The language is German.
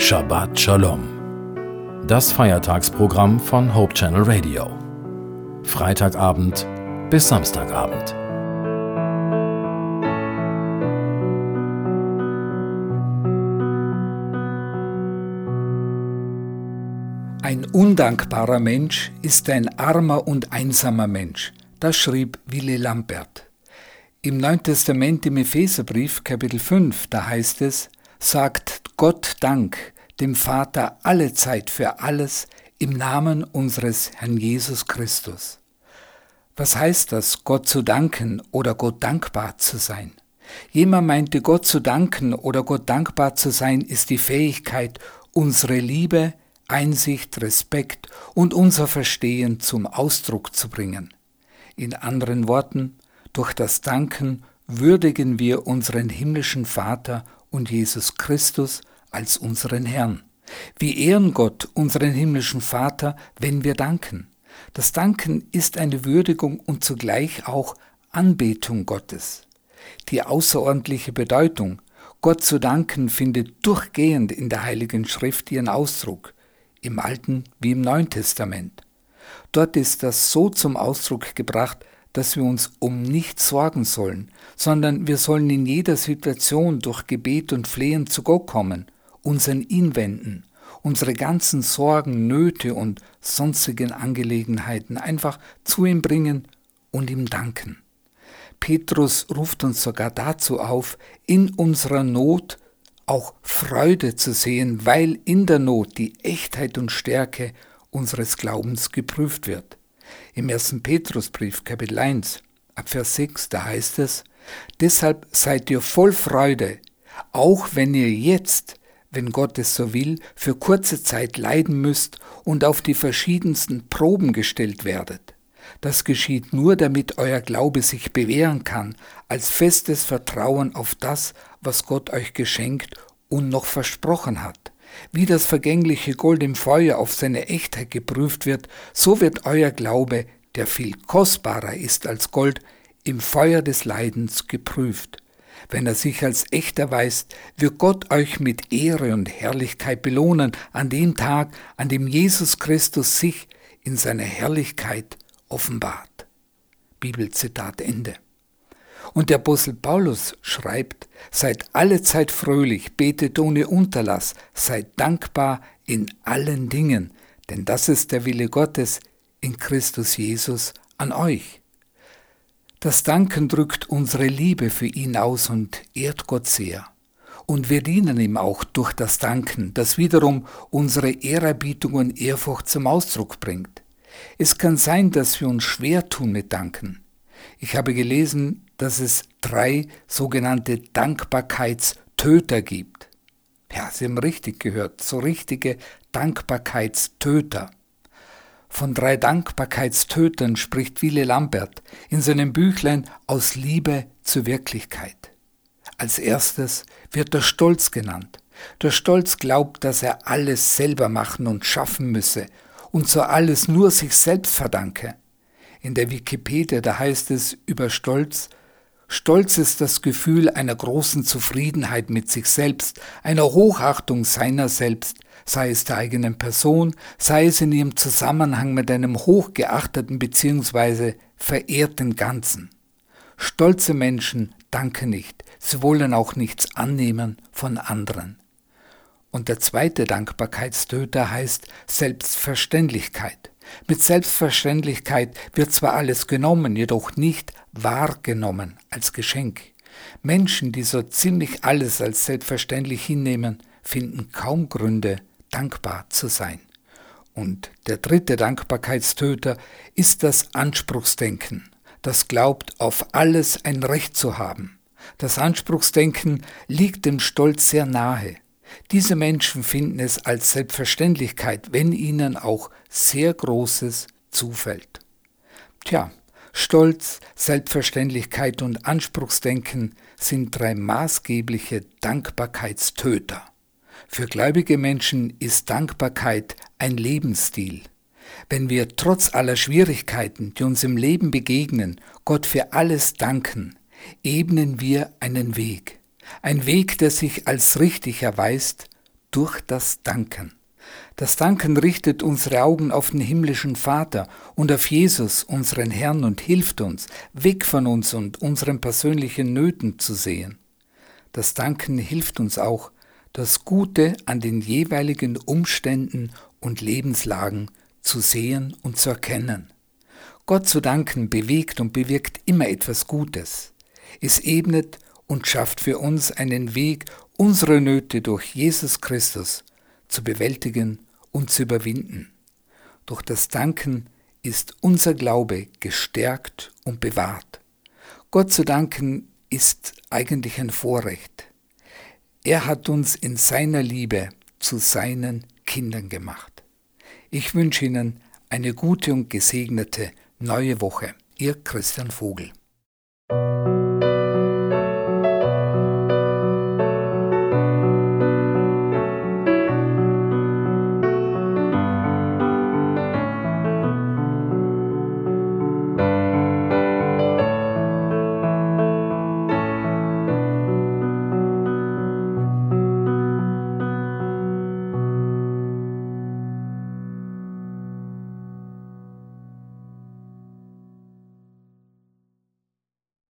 Shabbat Shalom. Das Feiertagsprogramm von Hope Channel Radio. Freitagabend bis Samstagabend. Ein undankbarer Mensch ist ein armer und einsamer Mensch. Das schrieb Willi Lambert. Im Neuen Testament im Epheserbrief Kapitel 5, da heißt es, sagt Gott Dank, dem Vater alle Zeit für alles im Namen unseres Herrn Jesus Christus. Was heißt das, Gott zu danken oder Gott dankbar zu sein? Jemand meinte, Gott zu danken oder Gott dankbar zu sein, ist die Fähigkeit, unsere Liebe, Einsicht, Respekt und unser Verstehen zum Ausdruck zu bringen. In anderen Worten, durch das Danken würdigen wir unseren himmlischen Vater und Jesus Christus als unseren Herrn. Wir ehren Gott, unseren himmlischen Vater, wenn wir danken. Das Danken ist eine Würdigung und zugleich auch Anbetung Gottes. Die außerordentliche Bedeutung, Gott zu danken, findet durchgehend in der Heiligen Schrift ihren Ausdruck, im Alten wie im Neuen Testament. Dort ist das so zum Ausdruck gebracht, dass wir uns um nichts sorgen sollen, sondern wir sollen in jeder Situation durch Gebet und Flehen zu Gott kommen, uns an ihn wenden, unsere ganzen Sorgen, Nöte und sonstigen Angelegenheiten einfach zu ihm bringen und ihm danken. Petrus ruft uns sogar dazu auf, in unserer Not auch Freude zu sehen, weil in der Not die Echtheit und Stärke unseres Glaubens geprüft wird. Im 1. Petrusbrief Kapitel 1 ab Vers 6, da heißt es, Deshalb seid ihr voll Freude, auch wenn ihr jetzt, wenn Gott es so will, für kurze Zeit leiden müsst und auf die verschiedensten Proben gestellt werdet. Das geschieht nur, damit euer Glaube sich bewähren kann, als festes Vertrauen auf das, was Gott euch geschenkt und noch versprochen hat. Wie das vergängliche Gold im Feuer auf seine Echtheit geprüft wird, so wird euer Glaube, der viel kostbarer ist als Gold, im Feuer des Leidens geprüft. Wenn er sich als echt erweist, wird Gott euch mit Ehre und Herrlichkeit belohnen an dem Tag, an dem Jesus Christus sich in seiner Herrlichkeit offenbart. Bibelzitat Ende. Und der Apostel Paulus schreibt, seid alle Zeit fröhlich, betet ohne Unterlass, seid dankbar in allen Dingen, denn das ist der Wille Gottes in Christus Jesus an euch. Das Danken drückt unsere Liebe für ihn aus und ehrt Gott sehr. Und wir dienen ihm auch durch das Danken, das wiederum unsere Ehrerbietung und Ehrfurcht zum Ausdruck bringt. Es kann sein, dass wir uns schwer tun mit Danken. Ich habe gelesen, dass es drei sogenannte Dankbarkeitstöter gibt. Ja, Sie haben richtig gehört, so richtige Dankbarkeitstöter. Von drei Dankbarkeitstötern spricht Wille Lambert in seinem Büchlein Aus Liebe zur Wirklichkeit. Als erstes wird der Stolz genannt. Der Stolz glaubt, dass er alles selber machen und schaffen müsse und so alles nur sich selbst verdanke. In der Wikipedia, da heißt es über Stolz, Stolz ist das Gefühl einer großen Zufriedenheit mit sich selbst, einer Hochachtung seiner selbst, sei es der eigenen Person, sei es in ihrem Zusammenhang mit einem hochgeachteten bzw. verehrten Ganzen. Stolze Menschen danken nicht, sie wollen auch nichts annehmen von anderen. Und der zweite Dankbarkeitstöter heißt Selbstverständlichkeit. Mit Selbstverständlichkeit wird zwar alles genommen, jedoch nicht wahrgenommen als Geschenk. Menschen, die so ziemlich alles als selbstverständlich hinnehmen, finden kaum Gründe, dankbar zu sein. Und der dritte Dankbarkeitstöter ist das Anspruchsdenken, das glaubt, auf alles ein Recht zu haben. Das Anspruchsdenken liegt dem Stolz sehr nahe. Diese Menschen finden es als Selbstverständlichkeit, wenn ihnen auch sehr Großes zufällt. Tja, Stolz, Selbstverständlichkeit und Anspruchsdenken sind drei maßgebliche Dankbarkeitstöter. Für gläubige Menschen ist Dankbarkeit ein Lebensstil. Wenn wir trotz aller Schwierigkeiten, die uns im Leben begegnen, Gott für alles danken, ebnen wir einen Weg. Ein Weg, der sich als richtig erweist, durch das Danken. Das Danken richtet unsere Augen auf den himmlischen Vater und auf Jesus, unseren Herrn, und hilft uns, weg von uns und unseren persönlichen Nöten zu sehen. Das Danken hilft uns auch, das Gute an den jeweiligen Umständen und Lebenslagen zu sehen und zu erkennen. Gott zu danken bewegt und bewirkt immer etwas Gutes. Es ebnet und schafft für uns einen Weg, unsere Nöte durch Jesus Christus zu bewältigen und zu überwinden. Durch das Danken ist unser Glaube gestärkt und bewahrt. Gott zu danken ist eigentlich ein Vorrecht. Er hat uns in seiner Liebe zu seinen Kindern gemacht. Ich wünsche Ihnen eine gute und gesegnete neue Woche. Ihr Christian Vogel.